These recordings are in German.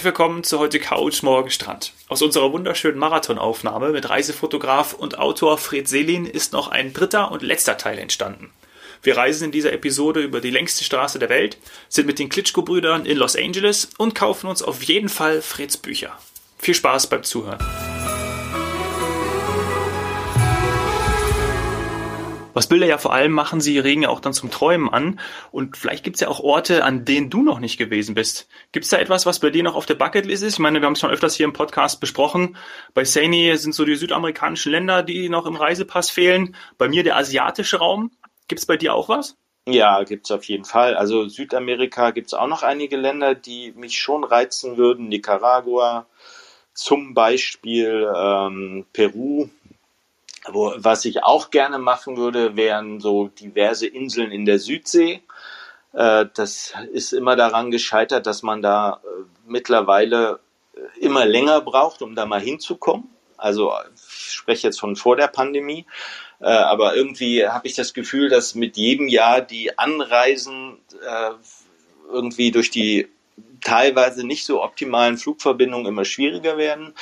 Herzlich willkommen zu heute Couch Morgen Strand. Aus unserer wunderschönen Marathonaufnahme mit Reisefotograf und Autor Fred Selin ist noch ein dritter und letzter Teil entstanden. Wir reisen in dieser Episode über die längste Straße der Welt, sind mit den Klitschko-Brüdern in Los Angeles und kaufen uns auf jeden Fall Freds Bücher. Viel Spaß beim Zuhören. Was Bilder ja vor allem machen, sie regen ja auch dann zum Träumen an. Und vielleicht gibt's ja auch Orte, an denen du noch nicht gewesen bist. Gibt's da etwas, was bei dir noch auf der Bucketlist ist? Ich meine, wir haben es schon öfters hier im Podcast besprochen. Bei Sani sind so die südamerikanischen Länder, die noch im Reisepass fehlen. Bei mir der asiatische Raum. Gibt's bei dir auch was? Ja, gibt's auf jeden Fall. Also Südamerika gibt's auch noch einige Länder, die mich schon reizen würden. Nicaragua zum Beispiel, ähm, Peru wo, was ich auch gerne machen würde, wären so diverse Inseln in der Südsee. Äh, das ist immer daran gescheitert, dass man da äh, mittlerweile äh, immer länger braucht, um da mal hinzukommen. Also ich spreche jetzt von vor der Pandemie. Äh, aber irgendwie habe ich das Gefühl, dass mit jedem Jahr die Anreisen äh, irgendwie durch die teilweise nicht so optimalen Flugverbindungen immer schwieriger werden.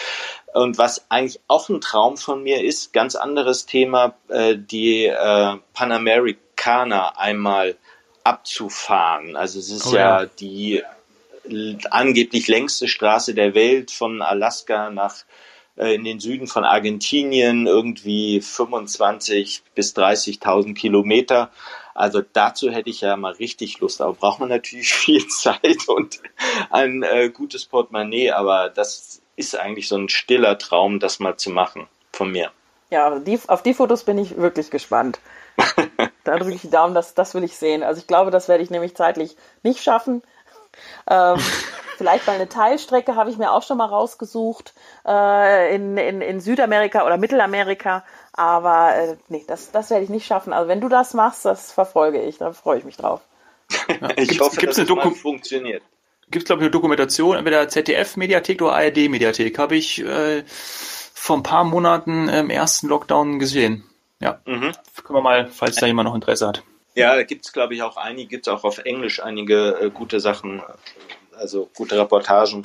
Und was eigentlich auch ein Traum von mir ist, ganz anderes Thema, äh, die äh, Panamericana einmal abzufahren. Also es ist oh, ja. ja die angeblich längste Straße der Welt von Alaska nach äh, in den Süden von Argentinien, irgendwie 25 bis 30.000 Kilometer. Also dazu hätte ich ja mal richtig Lust, aber braucht man natürlich viel Zeit und ein äh, gutes Portemonnaie, aber das ist eigentlich so ein stiller Traum, das mal zu machen von mir. Ja, die, auf die Fotos bin ich wirklich gespannt. da drücke ich die Daumen, das, das will ich sehen. Also ich glaube, das werde ich nämlich zeitlich nicht schaffen. Ähm, vielleicht mal eine Teilstrecke habe ich mir auch schon mal rausgesucht äh, in, in, in Südamerika oder Mittelamerika. Aber äh, nee, das, das werde ich nicht schaffen. Also wenn du das machst, das verfolge ich. Da freue ich mich drauf. Ja. ich gibt's, hoffe, gibt's dass eine es funktioniert. Gibt es, glaube ich, eine Dokumentation, entweder ZDF-Mediathek oder ARD-Mediathek. Habe ich äh, vor ein paar Monaten im ersten Lockdown gesehen. Ja, mhm. können wir mal, falls da jemand noch Interesse hat. Ja, da gibt es, glaube ich, auch einige, gibt es auch auf Englisch einige äh, gute Sachen, also gute Reportagen.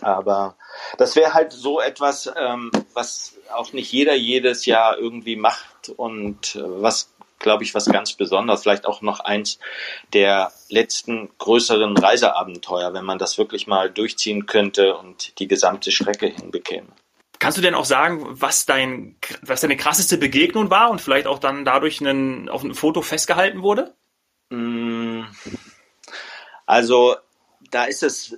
Aber das wäre halt so etwas, ähm, was auch nicht jeder jedes Jahr irgendwie macht und äh, was, glaube ich, was ganz Besonderes, vielleicht auch noch eins der letzten größeren Reiseabenteuer, wenn man das wirklich mal durchziehen könnte und die gesamte Strecke hinbekäme. Kannst du denn auch sagen, was dein, was deine krasseste Begegnung war und vielleicht auch dann dadurch einen, auf einem Foto festgehalten wurde? Mm. Also da ist das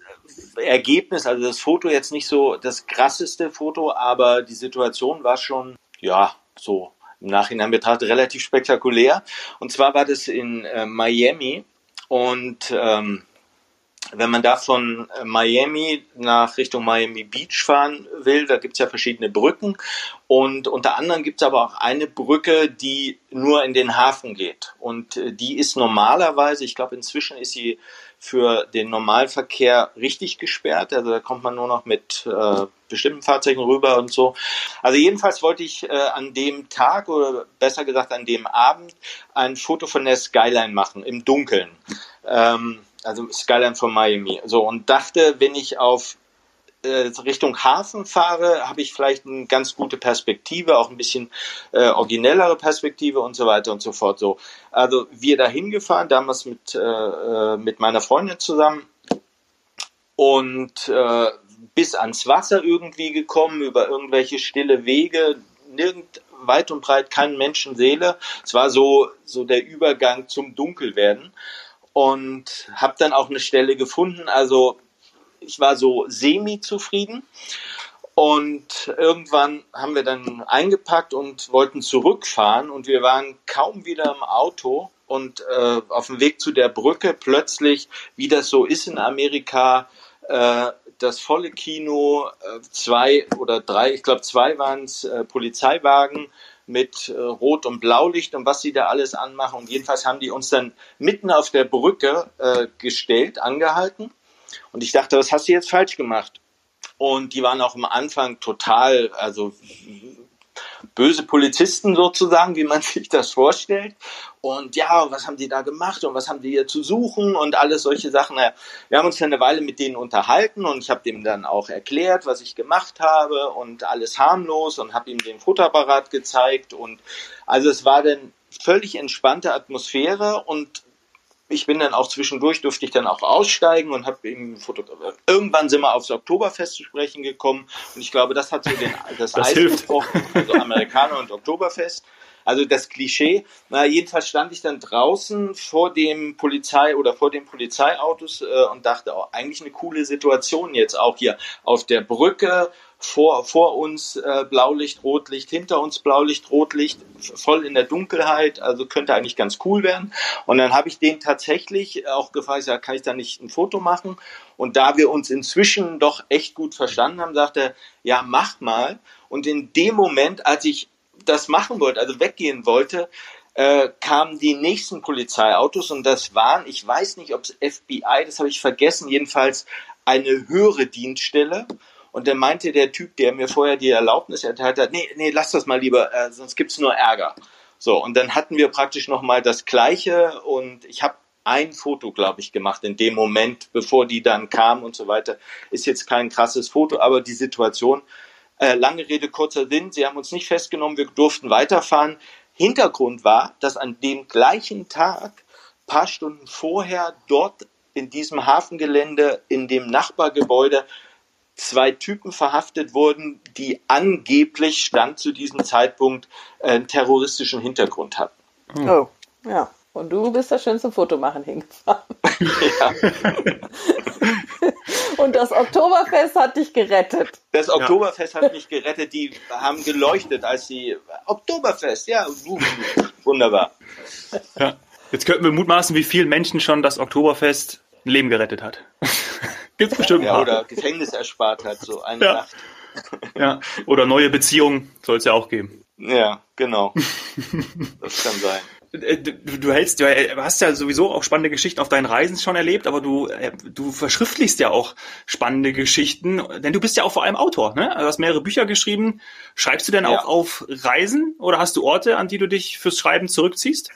Ergebnis, also das Foto jetzt nicht so das krasseste Foto, aber die Situation war schon, ja, so im Nachhinein betrachtet relativ spektakulär. Und zwar war das in äh, Miami. Und ähm, wenn man da von äh, Miami nach Richtung Miami Beach fahren will, da gibt's ja verschiedene Brücken. Und unter anderem gibt's aber auch eine Brücke, die nur in den Hafen geht. Und äh, die ist normalerweise, ich glaube inzwischen ist sie für den Normalverkehr richtig gesperrt. Also da kommt man nur noch mit äh, bestimmten Fahrzeugen rüber und so. Also jedenfalls wollte ich äh, an dem Tag oder besser gesagt an dem Abend ein Foto von der Skyline machen im Dunkeln. Ähm, also Skyline von Miami. So und dachte, wenn ich auf Richtung Hafen fahre, habe ich vielleicht eine ganz gute Perspektive, auch ein bisschen äh, originellere Perspektive und so weiter und so fort. So, also wir da hingefahren, damals mit äh, äh, mit meiner Freundin zusammen und äh, bis ans Wasser irgendwie gekommen über irgendwelche stille Wege, nirgend weit und breit keine Menschenseele. Es war so so der Übergang zum Dunkelwerden und habe dann auch eine Stelle gefunden. Also ich war so semi-zufrieden. Und irgendwann haben wir dann eingepackt und wollten zurückfahren und wir waren kaum wieder im Auto und äh, auf dem Weg zu der Brücke plötzlich, wie das so ist in Amerika, äh, das volle Kino, äh, zwei oder drei, ich glaube zwei waren es, äh, Polizeiwagen mit äh, Rot- und Blaulicht und was sie da alles anmachen. Und jedenfalls haben die uns dann mitten auf der Brücke äh, gestellt, angehalten und ich dachte, was hast du jetzt falsch gemacht? Und die waren auch am Anfang total, also böse Polizisten sozusagen, wie man sich das vorstellt. Und ja, was haben die da gemacht und was haben die hier zu suchen und alles solche Sachen. Wir haben uns dann eine Weile mit denen unterhalten und ich habe dem dann auch erklärt, was ich gemacht habe und alles harmlos und habe ihm den Fotoapparat gezeigt und also es war dann völlig entspannte Atmosphäre und ich bin dann auch zwischendurch, durfte ich dann auch aussteigen und habe eben fotografiert. Irgendwann sind wir aufs Oktoberfest zu sprechen gekommen und ich glaube, das hat so den, das, das Eis gebrochen, also Amerikaner und Oktoberfest. Also das Klischee. Na, jedenfalls stand ich dann draußen vor dem Polizei oder vor den Polizeiautos äh, und dachte, oh, eigentlich eine coole Situation jetzt auch hier auf der Brücke vor, vor uns äh, Blaulicht, Rotlicht, hinter uns Blaulicht, Rotlicht, voll in der Dunkelheit, also könnte eigentlich ganz cool werden. Und dann habe ich den tatsächlich auch gefragt, ja, kann ich da nicht ein Foto machen? Und da wir uns inzwischen doch echt gut verstanden haben, sagte er, ja, mach mal. Und in dem Moment, als ich das machen wollte, also weggehen wollte, äh, kamen die nächsten Polizeiautos und das waren, ich weiß nicht, ob es FBI, das habe ich vergessen, jedenfalls eine höhere Dienststelle. Und dann meinte der Typ, der mir vorher die Erlaubnis erteilt hat, nee, nee, lass das mal lieber, äh, sonst gibt's nur Ärger. So, und dann hatten wir praktisch nochmal das Gleiche und ich habe ein Foto, glaube ich, gemacht in dem Moment, bevor die dann kamen und so weiter. Ist jetzt kein krasses Foto, aber die Situation, äh, lange Rede, kurzer Sinn, sie haben uns nicht festgenommen, wir durften weiterfahren. Hintergrund war, dass an dem gleichen Tag, paar Stunden vorher, dort in diesem Hafengelände, in dem Nachbargebäude, zwei Typen verhaftet wurden, die angeblich Stand zu diesem Zeitpunkt äh, einen terroristischen Hintergrund hatten. Hm. Oh, ja. Und du bist da schön zum Fotomachen hingefahren. ja. Und das Oktoberfest hat dich gerettet. Das Oktoberfest ja. hat mich gerettet. Die haben geleuchtet, als sie Oktoberfest, ja, wunderbar. Ja. Jetzt könnten wir mutmaßen, wie vielen Menschen schon das Oktoberfest ein Leben gerettet hat. Gibt's bestimmt. Ja, oder Gefängnis erspart hat, so eine ja. Nacht. Ja, oder neue Beziehungen soll es ja auch geben. Ja, genau. Das kann sein. Äh, du, du hältst, du hast ja sowieso auch spannende Geschichten auf deinen Reisen schon erlebt, aber du, äh, du verschriftlichst ja auch spannende Geschichten, denn du bist ja auch vor allem Autor, ne? Du hast mehrere Bücher geschrieben. Schreibst du denn ja. auch auf Reisen oder hast du Orte, an die du dich fürs Schreiben zurückziehst?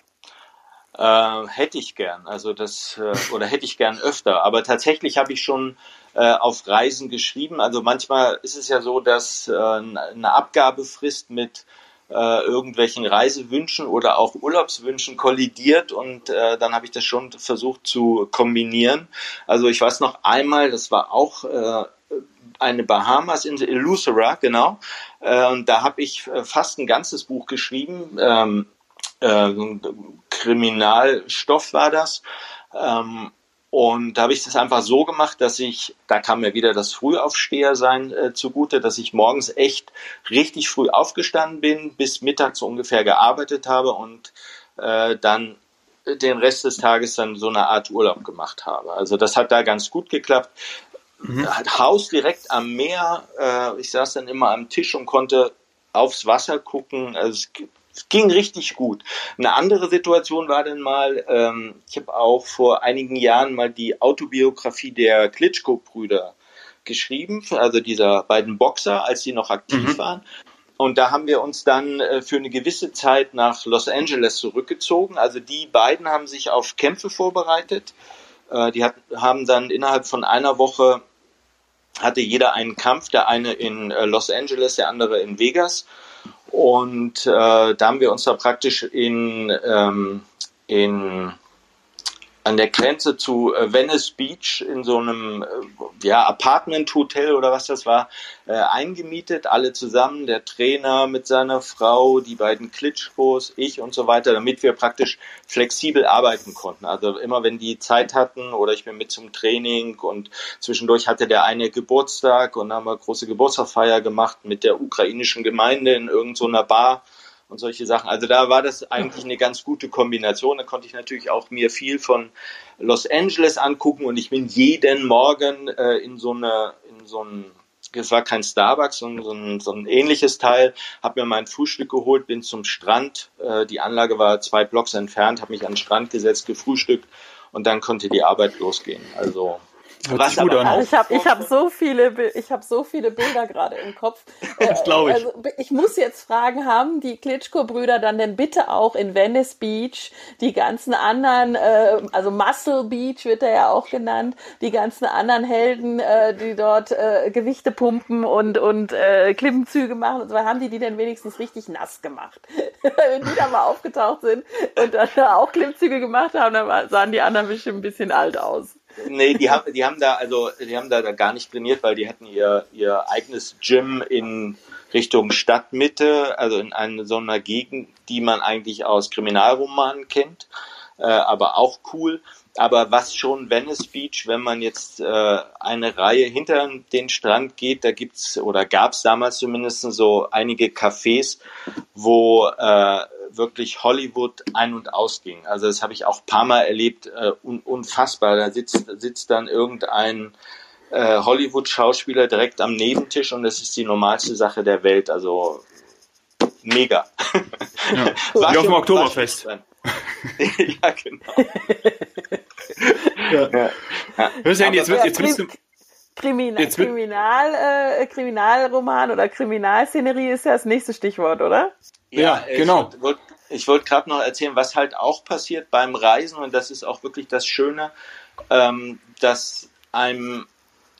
Äh, hätte ich gern, also das äh, oder hätte ich gern öfter. Aber tatsächlich habe ich schon äh, auf Reisen geschrieben. Also manchmal ist es ja so, dass äh, eine Abgabefrist mit äh, irgendwelchen Reisewünschen oder auch Urlaubswünschen kollidiert und äh, dann habe ich das schon versucht zu kombinieren. Also ich weiß noch einmal, das war auch eine Bahamas-Insel, Illusera, genau. Äh, und da habe ich fast ein ganzes Buch geschrieben. Ähm, äh, Kriminalstoff war das. Ähm, und da habe ich das einfach so gemacht, dass ich, da kam mir wieder das Frühaufstehersein äh, zugute, dass ich morgens echt richtig früh aufgestanden bin, bis mittags ungefähr gearbeitet habe und äh, dann den Rest des Tages dann so eine Art Urlaub gemacht habe. Also das hat da ganz gut geklappt. Mhm. Haus direkt am Meer. Äh, ich saß dann immer am Tisch und konnte aufs Wasser gucken. Also es es ging richtig gut. Eine andere Situation war dann mal, ähm, ich habe auch vor einigen Jahren mal die Autobiografie der Klitschko-Brüder geschrieben, also dieser beiden Boxer, als sie noch aktiv mhm. waren. Und da haben wir uns dann äh, für eine gewisse Zeit nach Los Angeles zurückgezogen. Also die beiden haben sich auf Kämpfe vorbereitet. Äh, die hat, haben dann innerhalb von einer Woche hatte jeder einen Kampf, der eine in äh, Los Angeles, der andere in Vegas. Und äh, da haben wir uns da praktisch in, ähm, in an der Grenze zu äh, Venice Beach in so einem äh, ja, Apartment-Hotel oder was das war, äh, eingemietet, alle zusammen, der Trainer mit seiner Frau, die beiden Klitschkos, ich und so weiter, damit wir praktisch flexibel arbeiten konnten. Also immer wenn die Zeit hatten oder ich bin mit zum Training und zwischendurch hatte der eine Geburtstag und haben wir große Geburtstagsfeier gemacht mit der ukrainischen Gemeinde in irgendeiner so Bar und solche Sachen. Also da war das eigentlich eine ganz gute Kombination. Da konnte ich natürlich auch mir viel von Los Angeles angucken und ich bin jeden Morgen äh, in so eine, in so ein, es war kein Starbucks, sondern so ein, so ein ähnliches Teil, habe mir mein Frühstück geholt, bin zum Strand. Äh, die Anlage war zwei Blocks entfernt, habe mich an den Strand gesetzt, gefrühstückt und dann konnte die Arbeit losgehen. Also Was aber also ich habe ich hab so viele ich habe so viele Bilder gerade im Kopf. Das glaube ich. Also ich muss jetzt fragen, haben die Klitschko Brüder dann denn bitte auch in Venice Beach die ganzen anderen äh, also Muscle Beach wird er ja auch genannt, die ganzen anderen Helden, äh, die dort äh, Gewichte pumpen und und äh, Klimmzüge machen und so haben die die denn wenigstens richtig nass gemacht. Wenn die da mal aufgetaucht sind und dann auch Klimmzüge gemacht haben, dann sahen die anderen bestimmt ein bisschen alt aus. Nee, die haben, die haben da, also, die haben da, da gar nicht trainiert, weil die hatten ihr, ihr eigenes Gym in Richtung Stadtmitte, also in einer, so einer Gegend, die man eigentlich aus Kriminalromanen kennt, äh, aber auch cool. Aber was schon Venice Beach, wenn man jetzt äh, eine Reihe hinter den Strand geht, da gibt's oder gab's damals zumindest so einige Cafés, wo äh, wirklich Hollywood ein- und ausging. Also das habe ich auch ein paar Mal erlebt, äh, un unfassbar. Da sitzt, sitzt dann irgendein äh, Hollywood-Schauspieler direkt am Nebentisch und das ist die normalste Sache der Welt. Also mega. Ja. Wie auf dem Oktoberfest. ja, genau. ja. Ja. Ja. Hörst du, jetzt, jetzt, jetzt willst du... Kriminal, jetzt Kriminal, äh, Kriminalroman oder Kriminalszenerie ist ja das nächste Stichwort, oder? Ja, ja genau. Ich wollte wollt, wollt gerade noch erzählen, was halt auch passiert beim Reisen und das ist auch wirklich das Schöne, ähm, dass einem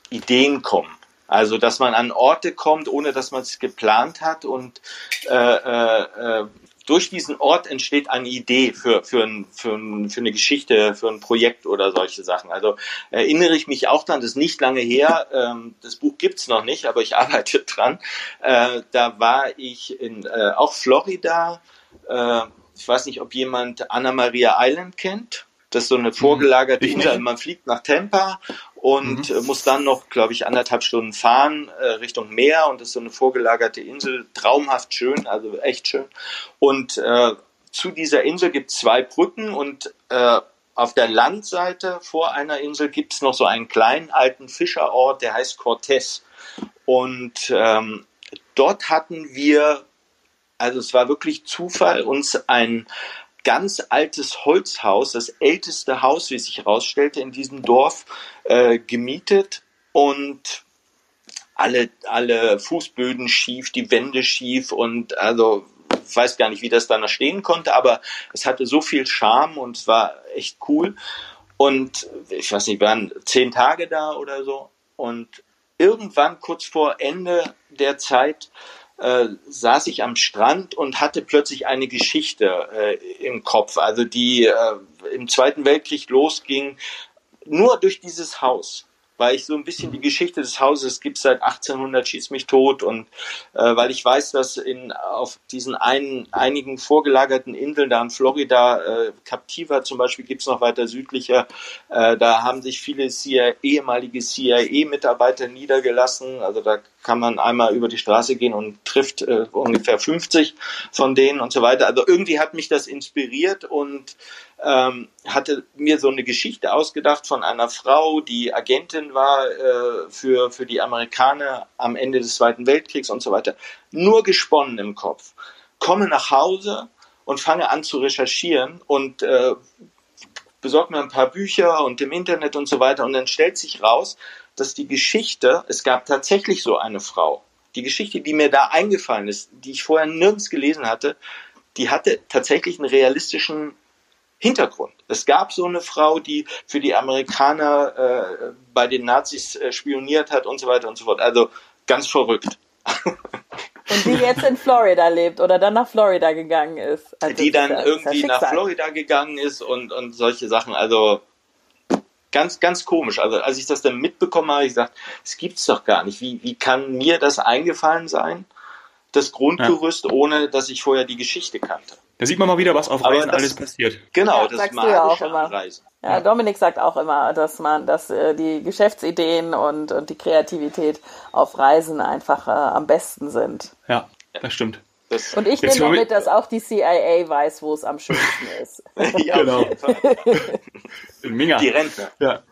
Ideen kommen. Also, dass man an Orte kommt, ohne dass man es geplant hat und äh, äh, äh durch diesen Ort entsteht eine Idee für, für, ein, für, ein, für eine Geschichte, für ein Projekt oder solche Sachen. Also erinnere ich mich auch dran, das ist nicht lange her, ähm, das Buch gibt's noch nicht, aber ich arbeite dran. Äh, da war ich in äh, auch Florida. Äh, ich weiß nicht, ob jemand Anna Maria Island kennt. Das ist so eine vorgelagerte Insel. Man fliegt nach Tampa und mhm. muss dann noch, glaube ich, anderthalb Stunden fahren äh, Richtung Meer und das ist so eine vorgelagerte Insel, traumhaft schön, also echt schön. Und äh, zu dieser Insel gibt es zwei Brücken und äh, auf der Landseite vor einer Insel gibt es noch so einen kleinen alten Fischerort, der heißt Cortez. Und ähm, dort hatten wir, also es war wirklich Zufall, uns ein ganz altes Holzhaus, das älteste Haus, wie sich herausstellte, in diesem Dorf äh, gemietet und alle, alle Fußböden schief, die Wände schief und also ich weiß gar nicht, wie das da stehen konnte, aber es hatte so viel Charme und es war echt cool. Und ich weiß nicht, waren zehn Tage da oder so. Und irgendwann kurz vor Ende der Zeit äh, saß ich am Strand und hatte plötzlich eine Geschichte äh, im Kopf, also die äh, im Zweiten Weltkrieg losging, nur durch dieses Haus weil ich so ein bisschen die Geschichte des Hauses gibt seit 1800 schieß mich tot und äh, weil ich weiß, dass in auf diesen einen, einigen vorgelagerten Inseln da in Florida, äh, Captiva zum Beispiel gibt's noch weiter südlicher, äh, da haben sich viele CIA, ehemalige CIA-Mitarbeiter niedergelassen, also da kann man einmal über die Straße gehen und trifft äh, ungefähr 50 von denen und so weiter. Also irgendwie hat mich das inspiriert und ähm, hatte mir so eine Geschichte ausgedacht von einer Frau, die Agentin war äh, für, für die Amerikaner am Ende des Zweiten Weltkriegs und so weiter. Nur gesponnen im Kopf. Komme nach Hause und fange an zu recherchieren und äh, besorge mir ein paar Bücher und im Internet und so weiter. Und dann stellt sich raus, dass die Geschichte, es gab tatsächlich so eine Frau. Die Geschichte, die mir da eingefallen ist, die ich vorher nirgends gelesen hatte, die hatte tatsächlich einen realistischen Hintergrund. Es gab so eine Frau, die für die Amerikaner äh, bei den Nazis äh, spioniert hat und so weiter und so fort. Also ganz verrückt. Und die jetzt in Florida lebt oder dann nach Florida gegangen ist. Also die dann irgendwie nach Florida gegangen ist und, und solche Sachen. Also ganz, ganz komisch. Also als ich das dann mitbekommen habe, habe ich gesagt, es gibt's doch gar nicht. Wie, wie kann mir das eingefallen sein? Das Grundgerüst, ja. ohne dass ich vorher die Geschichte kannte. Da sieht man mal wieder, was auf Reisen das, alles passiert. Genau, ja, das sagst du ja auch immer. Reisen. Ja, ja, Dominik sagt auch immer, dass man, dass äh, die Geschäftsideen und, und die Kreativität auf Reisen einfach äh, am besten sind. Ja, das stimmt. Das und ich nehme mit, dass auch die CIA weiß, wo es am schönsten ist. ja, genau. Minga. Die Rentner. Ja.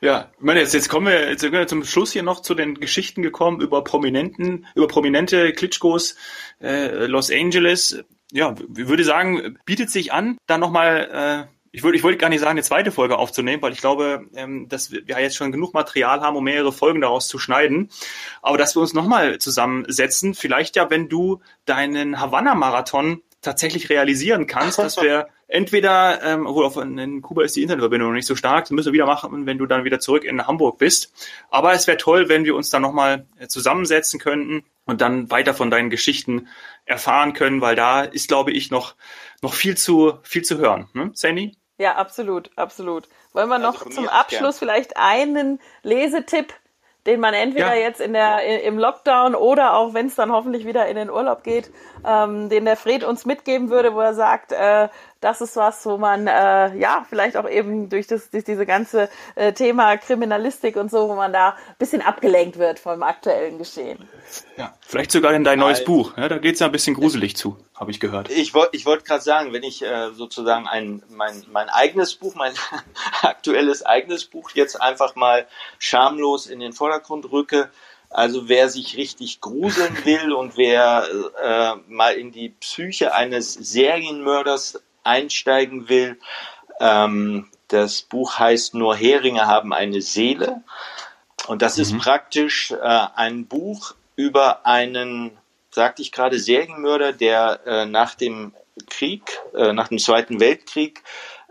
ja, ich meine, jetzt, jetzt kommen wir, jetzt sind wir zum Schluss hier noch zu den Geschichten gekommen über Prominenten, über prominente Klitschkos, äh, Los Angeles. Ja, ich würde sagen, bietet sich an, da nochmal äh, ich würde ich wollte gar nicht sagen, eine zweite Folge aufzunehmen, weil ich glaube, ähm, dass wir jetzt schon genug Material haben, um mehrere Folgen daraus zu schneiden. Aber dass wir uns nochmal zusammensetzen, vielleicht ja, wenn du deinen Havanna-Marathon tatsächlich realisieren kannst, dass wir entweder, ähm, obwohl auf, in Kuba ist die Internetverbindung noch nicht so stark, das müssen wir wieder machen, wenn du dann wieder zurück in Hamburg bist. Aber es wäre toll, wenn wir uns dann nochmal äh, zusammensetzen könnten und dann weiter von deinen Geschichten erfahren können, weil da ist, glaube ich, noch, noch viel zu, viel zu hören. Ne, Sandy? Ja, absolut, absolut. Wollen wir noch also zum Abschluss gern. vielleicht einen Lesetipp, den man entweder ja. jetzt in der im Lockdown oder auch wenn es dann hoffentlich wieder in den Urlaub geht, ähm, den der Fred uns mitgeben würde, wo er sagt, äh, das ist was, wo man äh, ja vielleicht auch eben durch das durch diese ganze äh, Thema Kriminalistik und so, wo man da ein bisschen abgelenkt wird vom aktuellen Geschehen. Ja, vielleicht sogar in dein neues Buch. Ja, da geht's ja ein bisschen gruselig zu, habe ich gehört. Ich wollte ich wollte gerade sagen, wenn ich äh, sozusagen ein mein mein eigenes Buch, mein aktuelles eigenes Buch jetzt einfach mal schamlos in den Vordergrund rücke, also wer sich richtig gruseln will und wer äh, mal in die Psyche eines Serienmörders einsteigen will. Ähm, das Buch heißt Nur Heringe haben eine Seele. Und das mhm. ist praktisch äh, ein Buch über einen, sagte ich gerade, Serienmörder, der äh, nach dem Krieg, äh, nach dem Zweiten Weltkrieg,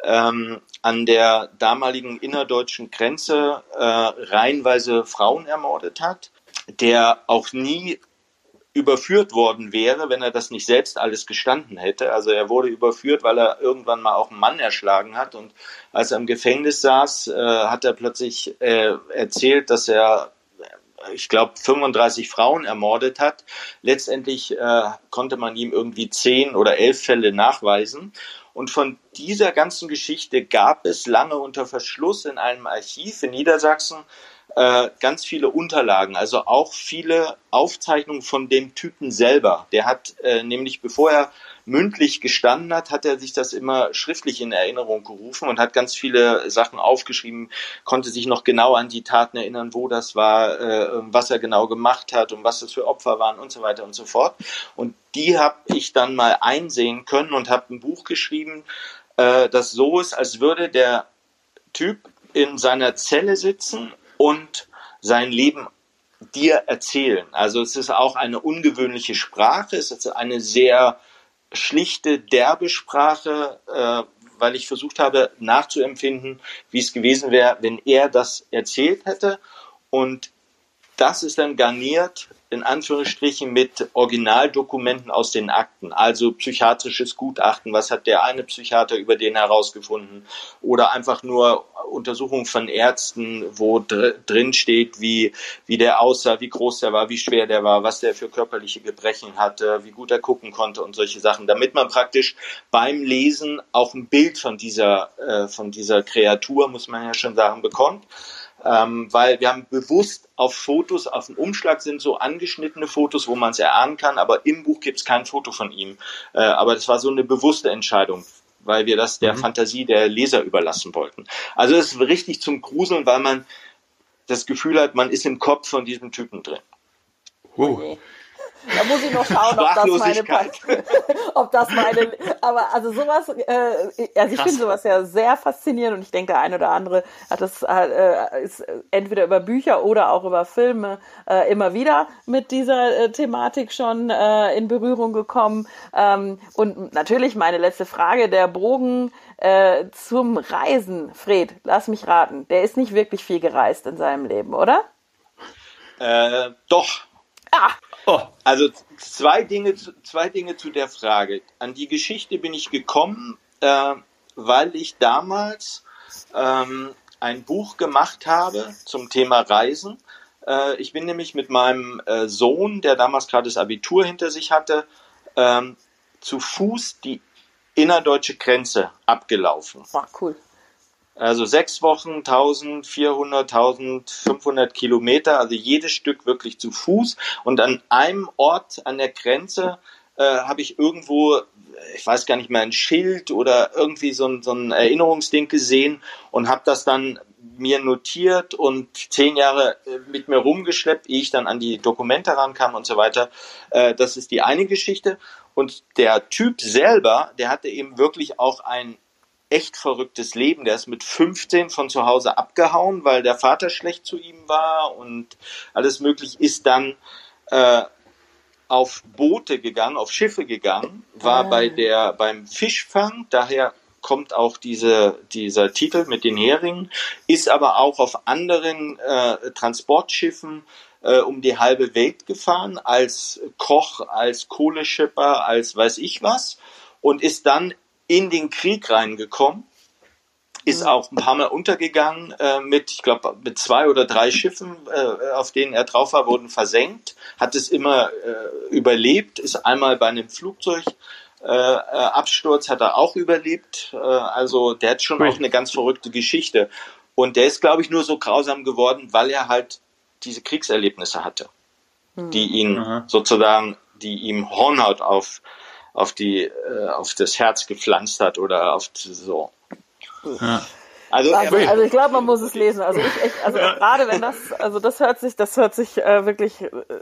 ähm, an der damaligen innerdeutschen Grenze äh, reihenweise Frauen ermordet hat, der auch nie überführt worden wäre, wenn er das nicht selbst alles gestanden hätte. Also er wurde überführt, weil er irgendwann mal auch einen Mann erschlagen hat. Und als er im Gefängnis saß, äh, hat er plötzlich äh, erzählt, dass er ich glaube, 35 Frauen ermordet hat. Letztendlich äh, konnte man ihm irgendwie zehn oder elf Fälle nachweisen. Und von dieser ganzen Geschichte gab es lange unter Verschluss in einem Archiv in Niedersachsen äh, ganz viele Unterlagen, also auch viele Aufzeichnungen von dem Typen selber. Der hat äh, nämlich, bevor er mündlich gestanden hat, hat er sich das immer schriftlich in Erinnerung gerufen und hat ganz viele Sachen aufgeschrieben, konnte sich noch genau an die Taten erinnern, wo das war, äh, was er genau gemacht hat und was das für Opfer waren und so weiter und so fort. Und die habe ich dann mal einsehen können und habe ein Buch geschrieben, äh, das so ist, als würde der Typ in seiner Zelle sitzen und sein Leben dir erzählen. Also es ist auch eine ungewöhnliche Sprache, es ist eine sehr schlichte, derbe Sprache, äh, weil ich versucht habe nachzuempfinden, wie es gewesen wäre, wenn er das erzählt hätte. Und das ist dann garniert in Anführungsstrichen mit Originaldokumenten aus den Akten, also psychiatrisches Gutachten, was hat der eine Psychiater über den herausgefunden? Oder einfach nur Untersuchungen von Ärzten, wo dr drin steht, wie, wie der aussah, wie groß der war, wie schwer der war, was der für körperliche Gebrechen hatte, wie gut er gucken konnte und solche Sachen, damit man praktisch beim Lesen auch ein Bild von dieser, äh, von dieser Kreatur, muss man ja schon sagen, bekommt ähm, weil wir haben bewusst auf Fotos, auf dem Umschlag sind so angeschnittene Fotos, wo man es erahnen kann, aber im Buch gibt es kein Foto von ihm. Äh, aber das war so eine bewusste Entscheidung, weil wir das der mhm. Fantasie der Leser überlassen wollten. Also es ist richtig zum Gruseln, weil man das Gefühl hat, man ist im Kopf von diesem Typen drin. Uh. Da muss ich noch schauen, ob das meine, ob das meine, aber also sowas, äh, also ich finde sowas ja sehr faszinierend und ich denke, der eine oder andere hat das, äh, ist entweder über Bücher oder auch über Filme äh, immer wieder mit dieser äh, Thematik schon äh, in Berührung gekommen. Ähm, und natürlich meine letzte Frage, der Bogen äh, zum Reisen, Fred, lass mich raten, der ist nicht wirklich viel gereist in seinem Leben, oder? Äh, doch. Oh. Also zwei Dinge, zwei Dinge zu der Frage. An die Geschichte bin ich gekommen, äh, weil ich damals ähm, ein Buch gemacht habe zum Thema Reisen. Äh, ich bin nämlich mit meinem äh, Sohn, der damals gerade das Abitur hinter sich hatte, ähm, zu Fuß die innerdeutsche Grenze abgelaufen. Ach, cool. Also sechs Wochen, 1400, 1500 Kilometer, also jedes Stück wirklich zu Fuß. Und an einem Ort an der Grenze äh, habe ich irgendwo, ich weiß gar nicht mehr, ein Schild oder irgendwie so ein, so ein Erinnerungsding gesehen und habe das dann mir notiert und zehn Jahre äh, mit mir rumgeschleppt, ehe ich dann an die Dokumente rankam und so weiter. Äh, das ist die eine Geschichte. Und der Typ selber, der hatte eben wirklich auch ein echt verrücktes Leben. Der ist mit 15 von zu Hause abgehauen, weil der Vater schlecht zu ihm war und alles möglich ist dann äh, auf Boote gegangen, auf Schiffe gegangen, war ah. bei der beim Fischfang, daher kommt auch diese, dieser Titel mit den Heringen, ist aber auch auf anderen äh, Transportschiffen äh, um die halbe Welt gefahren, als Koch, als Kohleschipper, als weiß ich was und ist dann in den Krieg reingekommen ist mhm. auch ein paar Mal untergegangen äh, mit, ich glaube, mit zwei oder drei Schiffen, äh, auf denen er drauf war, wurden versenkt, hat es immer äh, überlebt, ist einmal bei einem Flugzeug äh, äh hat er auch überlebt. Äh, also der hat schon auch eine ganz verrückte Geschichte. Und der ist, glaube ich, nur so grausam geworden, weil er halt diese Kriegserlebnisse hatte, mhm. die ihn mhm. sozusagen, die ihm Hornhaut auf auf die äh, auf das Herz gepflanzt hat oder auf so. Ja. Also, also, also, ich glaube, man muss es lesen. Also ich echt, also gerade wenn das, also das hört sich, das hört sich äh, wirklich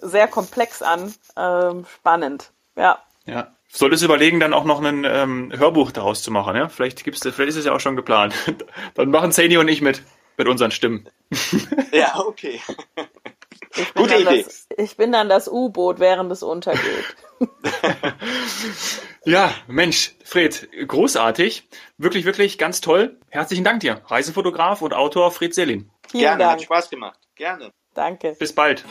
sehr komplex an, ähm, spannend. Ja. Ja. Solltest du überlegen, dann auch noch ein ähm, Hörbuch daraus zu machen, ja? Vielleicht gibt's, vielleicht ist es ja auch schon geplant. dann machen Zeni und ich mit, mit unseren Stimmen. ja, okay. Gute Idee. Das, ich bin dann das U-Boot, während es untergeht. ja, Mensch, Fred, großartig. Wirklich, wirklich ganz toll. Herzlichen Dank dir. Reisefotograf und Autor Fred Selin. Gerne, Dank. hat Spaß gemacht. Gerne. Danke. Bis bald.